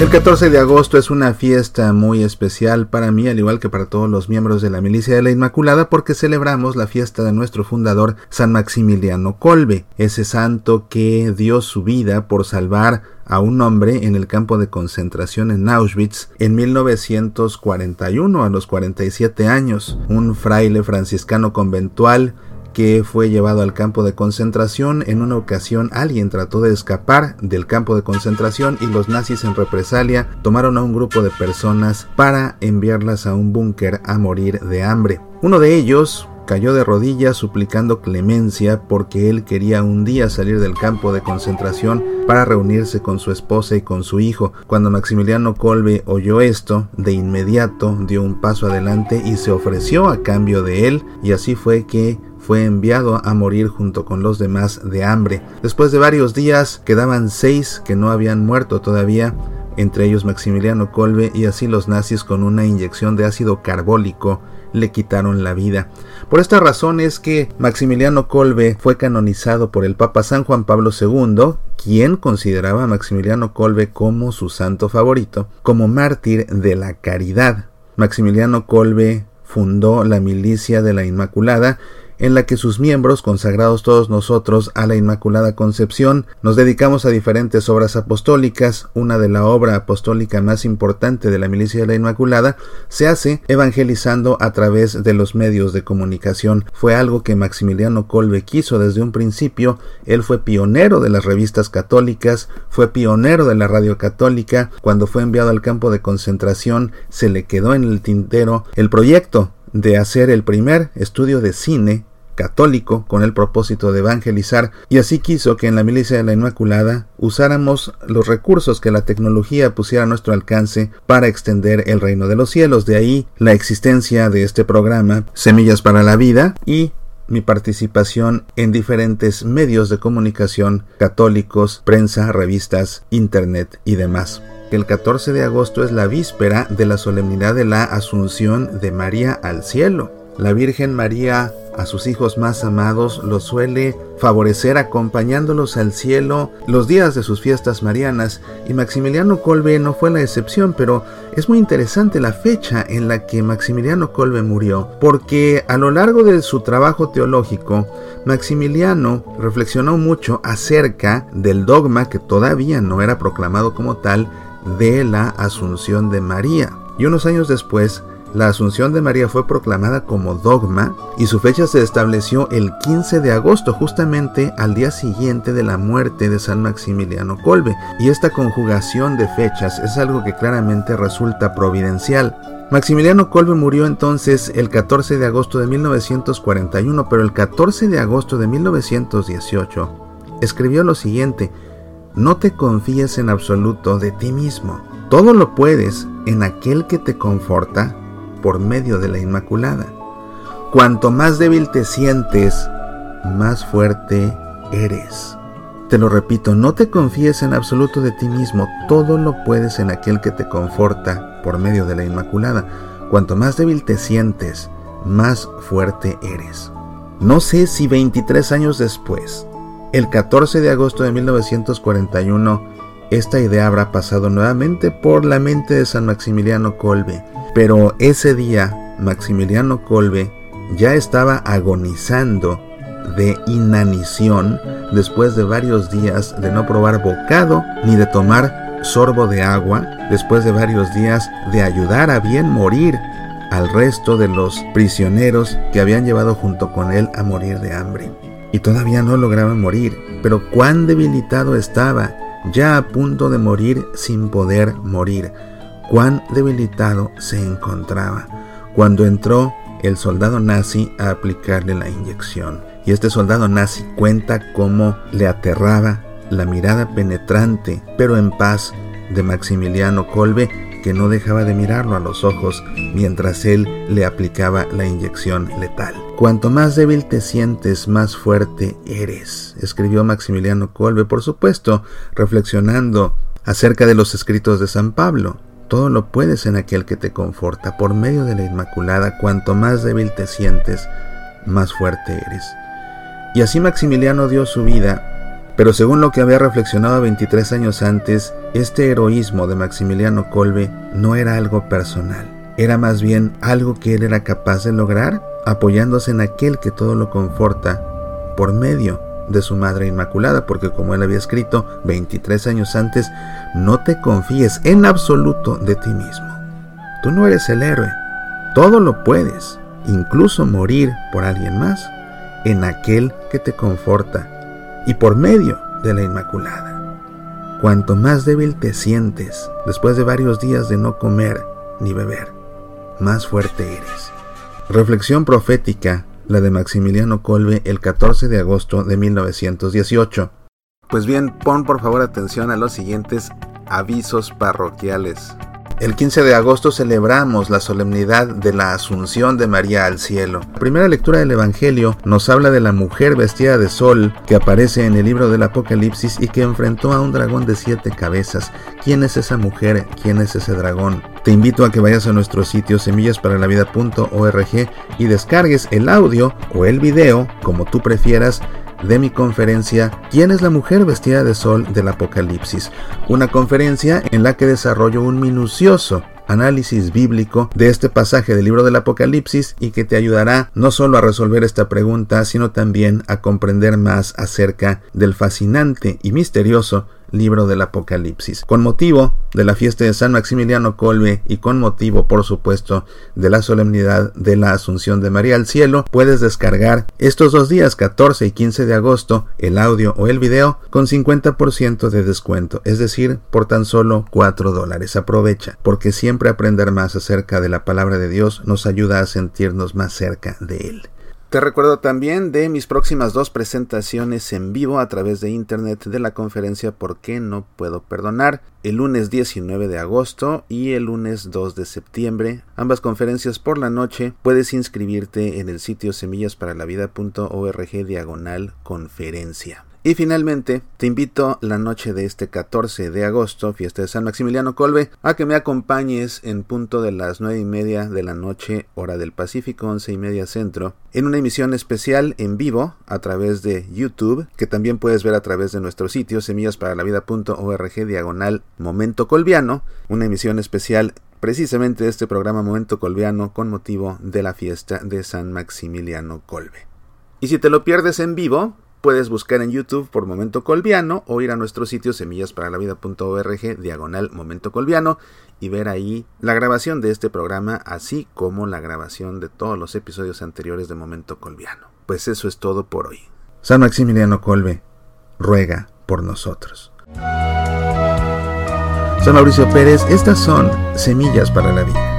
El 14 de agosto es una fiesta muy especial para mí, al igual que para todos los miembros de la Milicia de la Inmaculada, porque celebramos la fiesta de nuestro fundador, San Maximiliano Colbe, ese santo que dio su vida por salvar a un hombre en el campo de concentración en Auschwitz en 1941 a los 47 años, un fraile franciscano conventual que fue llevado al campo de concentración. En una ocasión alguien trató de escapar del campo de concentración y los nazis en represalia tomaron a un grupo de personas para enviarlas a un búnker a morir de hambre. Uno de ellos, cayó de rodillas suplicando clemencia porque él quería un día salir del campo de concentración para reunirse con su esposa y con su hijo. Cuando Maximiliano Colbe oyó esto, de inmediato dio un paso adelante y se ofreció a cambio de él, y así fue que fue enviado a morir junto con los demás de hambre. Después de varios días quedaban seis que no habían muerto todavía, entre ellos Maximiliano Kolbe y así los nazis con una inyección de ácido carbólico le quitaron la vida. Por esta razón es que Maximiliano Kolbe fue canonizado por el Papa San Juan Pablo II, quien consideraba a Maximiliano Kolbe como su santo favorito, como mártir de la caridad. Maximiliano Kolbe fundó la milicia de la Inmaculada en la que sus miembros, consagrados todos nosotros a la Inmaculada Concepción, nos dedicamos a diferentes obras apostólicas. Una de la obra apostólica más importante de la Milicia de la Inmaculada se hace evangelizando a través de los medios de comunicación. Fue algo que Maximiliano Colbe quiso desde un principio. Él fue pionero de las revistas católicas, fue pionero de la radio católica. Cuando fue enviado al campo de concentración, se le quedó en el tintero el proyecto de hacer el primer estudio de cine católico con el propósito de evangelizar y así quiso que en la milicia de la Inmaculada usáramos los recursos que la tecnología pusiera a nuestro alcance para extender el reino de los cielos. De ahí la existencia de este programa Semillas para la Vida y mi participación en diferentes medios de comunicación católicos, prensa, revistas, internet y demás. El 14 de agosto es la víspera de la solemnidad de la Asunción de María al cielo. La Virgen María a sus hijos más amados los suele favorecer acompañándolos al cielo los días de sus fiestas marianas y Maximiliano Colbe no fue la excepción, pero es muy interesante la fecha en la que Maximiliano Colbe murió, porque a lo largo de su trabajo teológico, Maximiliano reflexionó mucho acerca del dogma que todavía no era proclamado como tal de la Asunción de María. Y unos años después, la Asunción de María fue proclamada como dogma y su fecha se estableció el 15 de agosto, justamente al día siguiente de la muerte de San Maximiliano Colbe. Y esta conjugación de fechas es algo que claramente resulta providencial. Maximiliano Colbe murió entonces el 14 de agosto de 1941, pero el 14 de agosto de 1918 escribió lo siguiente, no te confíes en absoluto de ti mismo, todo lo puedes en aquel que te conforta por medio de la Inmaculada. Cuanto más débil te sientes, más fuerte eres. Te lo repito, no te confíes en absoluto de ti mismo, todo lo puedes en aquel que te conforta por medio de la Inmaculada. Cuanto más débil te sientes, más fuerte eres. No sé si 23 años después, el 14 de agosto de 1941, esta idea habrá pasado nuevamente por la mente de San Maximiliano Kolbe pero ese día Maximiliano Colbe ya estaba agonizando de inanición después de varios días de no probar bocado ni de tomar sorbo de agua, después de varios días de ayudar a bien morir al resto de los prisioneros que habían llevado junto con él a morir de hambre. Y todavía no lograba morir, pero cuán debilitado estaba, ya a punto de morir sin poder morir. Cuán debilitado se encontraba. Cuando entró el soldado nazi a aplicarle la inyección. Y este soldado nazi cuenta cómo le aterraba la mirada penetrante, pero en paz, de Maximiliano Kolbe, que no dejaba de mirarlo a los ojos mientras él le aplicaba la inyección letal. Cuanto más débil te sientes, más fuerte eres, escribió Maximiliano Kolbe, por supuesto, reflexionando acerca de los escritos de San Pablo. Todo lo puedes en aquel que te conforta. Por medio de la Inmaculada, cuanto más débil te sientes, más fuerte eres. Y así Maximiliano dio su vida Pero según lo que había reflexionado 23 años antes, este heroísmo de Maximiliano Kolbe no era algo personal, era más bien algo que él era capaz de lograr apoyándose en aquel que todo lo conforta por medio de su Madre Inmaculada, porque como él había escrito 23 años antes, no te confíes en absoluto de ti mismo. Tú no eres el héroe, todo lo puedes, incluso morir por alguien más, en aquel que te conforta y por medio de la Inmaculada. Cuanto más débil te sientes después de varios días de no comer ni beber, más fuerte eres. Reflexión profética, la de Maximiliano Colbe el 14 de agosto de 1918. Pues bien, pon por favor atención a los siguientes avisos parroquiales. El 15 de agosto celebramos la solemnidad de la Asunción de María al cielo. La primera lectura del Evangelio nos habla de la mujer vestida de sol que aparece en el libro del Apocalipsis y que enfrentó a un dragón de siete cabezas. ¿Quién es esa mujer? ¿Quién es ese dragón? Te invito a que vayas a nuestro sitio semillasparalavida.org y descargues el audio o el video, como tú prefieras, de mi conferencia ¿Quién es la mujer vestida de sol del Apocalipsis? Una conferencia en la que desarrollo un minucioso análisis bíblico de este pasaje del libro del Apocalipsis y que te ayudará no solo a resolver esta pregunta, sino también a comprender más acerca del fascinante y misterioso libro del Apocalipsis. Con motivo de la fiesta de San Maximiliano Colbe y con motivo, por supuesto, de la solemnidad de la Asunción de María al cielo, puedes descargar estos dos días, 14 y 15 de agosto, el audio o el video con 50% de descuento, es decir, por tan solo 4 dólares. Aprovecha, porque siempre aprender más acerca de la palabra de Dios nos ayuda a sentirnos más cerca de Él. Te recuerdo también de mis próximas dos presentaciones en vivo a través de internet de la conferencia ¿Por qué no puedo perdonar? El lunes 19 de agosto y el lunes 2 de septiembre. Ambas conferencias por la noche. Puedes inscribirte en el sitio semillasparalavida.org diagonal conferencia. Y finalmente, te invito la noche de este 14 de agosto, fiesta de San Maximiliano Colbe, a que me acompañes en punto de las 9 y media de la noche, hora del Pacífico, 11 y media centro, en una emisión especial en vivo a través de YouTube, que también puedes ver a través de nuestro sitio semillasparalavida.org diagonal momento colviano, una emisión especial precisamente de este programa Momento Colviano con motivo de la fiesta de San Maximiliano Colbe. Y si te lo pierdes en vivo, Puedes buscar en YouTube por Momento Colviano o ir a nuestro sitio semillasparalavida.org diagonal Momento Colviano y ver ahí la grabación de este programa así como la grabación de todos los episodios anteriores de Momento Colviano. Pues eso es todo por hoy. San Maximiliano Colbe, ruega por nosotros. San Mauricio Pérez, estas son Semillas para la Vida.